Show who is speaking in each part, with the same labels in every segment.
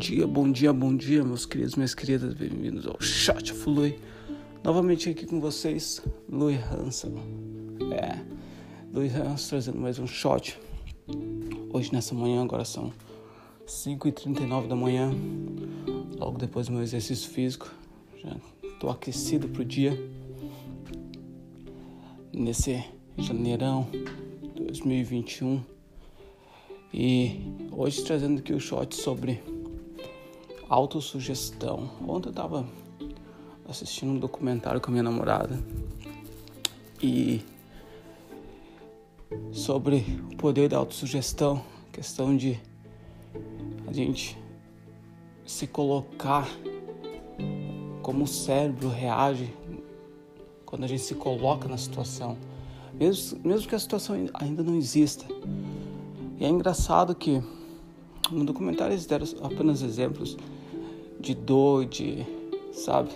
Speaker 1: dia, bom dia, bom dia, meus queridos, minhas queridas, bem-vindos ao Chat Flui. Novamente aqui com vocês, Louis Hansen. É, Louis Hansen trazendo mais um shot. Hoje nessa manhã, agora são 5h39 da manhã, logo depois do meu exercício físico. Já estou aquecido pro dia. Nesse janeirão 2021. E hoje trazendo aqui o shot sobre autossugestão. Ontem eu estava assistindo um documentário com a minha namorada e sobre o poder da autossugestão, questão de a gente se colocar como o cérebro reage quando a gente se coloca na situação, mesmo, mesmo que a situação ainda não exista. E é engraçado que no documentário eles deram apenas exemplos de dor, de, sabe,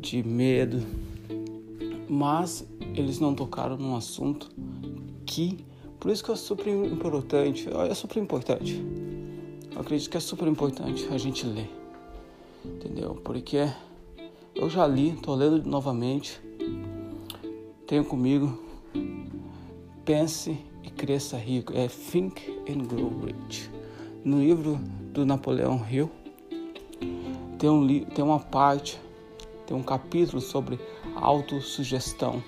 Speaker 1: de medo, mas eles não tocaram num assunto que, por isso que é super importante, é super importante. Eu acredito que é super importante a gente ler, entendeu? Porque eu já li, tô lendo novamente, tenho comigo, pense e cresça rico, é Think and Grow Rich. No livro do Napoleão Hill, tem, um, tem uma parte, tem um capítulo sobre autossugestão.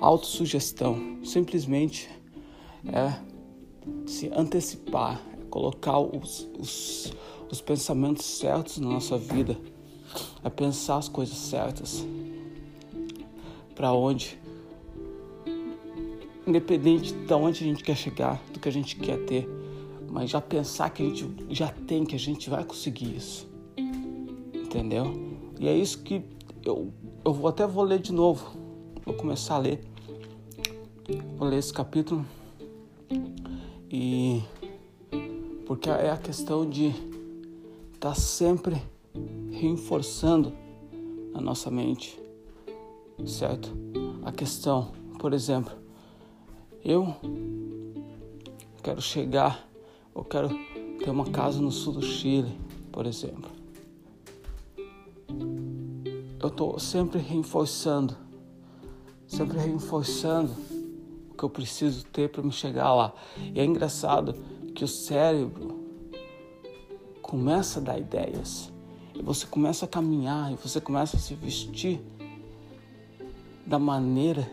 Speaker 1: Autossugestão simplesmente é se antecipar, é colocar os, os, os pensamentos certos na nossa vida, é pensar as coisas certas. Para onde, independente de onde a gente quer chegar, do que a gente quer ter, mas já pensar que a gente já tem, que a gente vai conseguir isso. Entendeu? E é isso que eu, eu vou até vou ler de novo. Vou começar a ler. Vou ler esse capítulo. E porque é a questão de estar tá sempre reforçando a nossa mente, certo? A questão, por exemplo, eu quero chegar eu quero ter uma casa no sul do Chile, por exemplo. Eu estou sempre reforçando, sempre reforçando o que eu preciso ter para me chegar lá. E é engraçado que o cérebro começa a dar ideias. E você começa a caminhar, e você começa a se vestir da maneira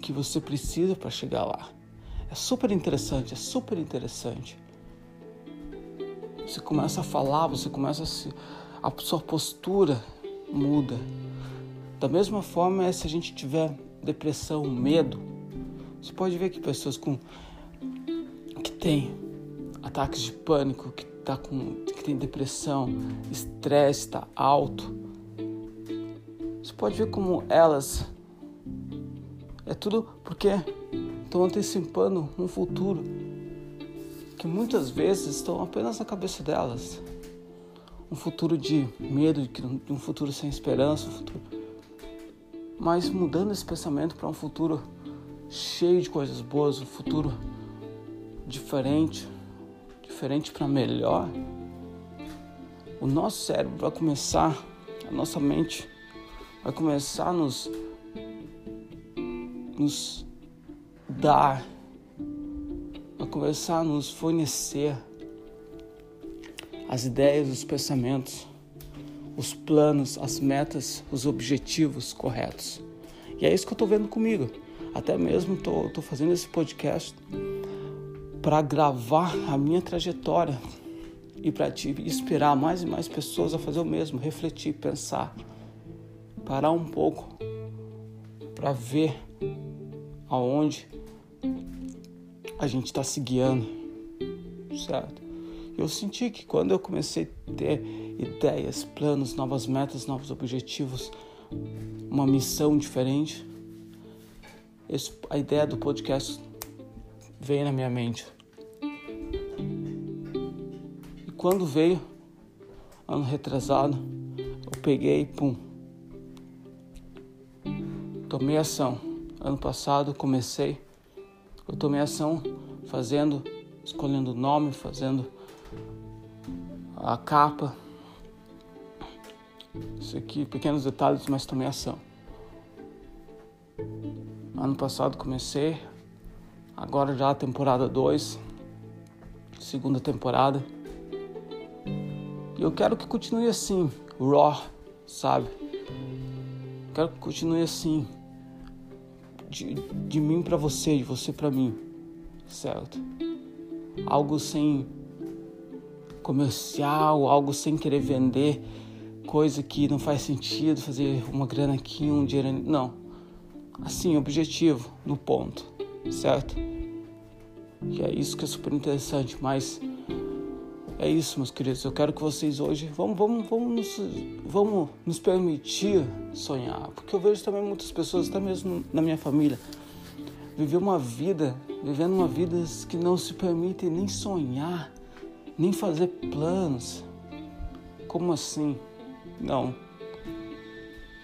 Speaker 1: que você precisa para chegar lá. É super interessante, é super interessante. Você começa a falar, você começa a se. a sua postura muda. Da mesma forma é se a gente tiver depressão, medo. Você pode ver que pessoas com que têm ataques de pânico, que tá com que tem depressão, estresse está alto. Você pode ver como elas é tudo porque estão antecipando um futuro que muitas vezes estão apenas na cabeça delas. Um futuro de medo, de um futuro sem esperança, um futuro... mas mudando esse pensamento para um futuro cheio de coisas boas, um futuro diferente, diferente para melhor, o nosso cérebro vai começar, a nossa mente vai começar a nos, nos dar, a começar a nos fornecer as ideias, os pensamentos, os planos, as metas, os objetivos corretos. E é isso que eu estou vendo comigo. Até mesmo estou fazendo esse podcast para gravar a minha trajetória e para te inspirar mais e mais pessoas a fazer o mesmo, refletir, pensar, parar um pouco para ver aonde a gente está se guiando, certo? Eu senti que quando eu comecei a ter ideias, planos, novas metas, novos objetivos, uma missão diferente, esse, a ideia do podcast veio na minha mente. E quando veio, ano retrasado, eu peguei e pum, tomei ação. Ano passado comecei eu tomei ação fazendo escolhendo o nome, fazendo a capa. Isso aqui, pequenos detalhes, mas também ação. Ano passado comecei, agora já a temporada 2, segunda temporada. E eu quero que continue assim, raw, sabe? Quero que continue assim, de, de mim para você, de você para mim, certo? Algo sem comercial, algo sem querer vender coisa que não faz sentido, fazer uma grana aqui, um dinheiro ali. Não. Assim, objetivo, no ponto, certo? E é isso que é super interessante, mas é isso, meus queridos. Eu quero que vocês hoje vamos, vamos, vamos, nos, vamos nos permitir sonhar, porque eu vejo também muitas pessoas, até mesmo na minha família, viver uma vida, vivendo uma vida que não se permitem nem sonhar, nem fazer planos. Como assim? Não.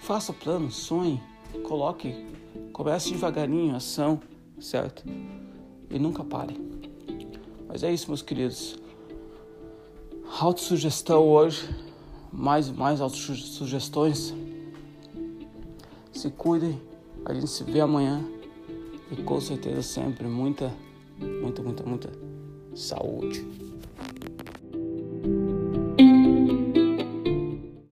Speaker 1: Faça planos, sonhe, coloque, comece devagarinho, ação, certo? E nunca pare. Mas é isso, meus queridos. Autossugestão hoje, mais e mais autossugestões. Se cuidem, a gente se vê amanhã e com certeza sempre muita, muita, muita, muita saúde.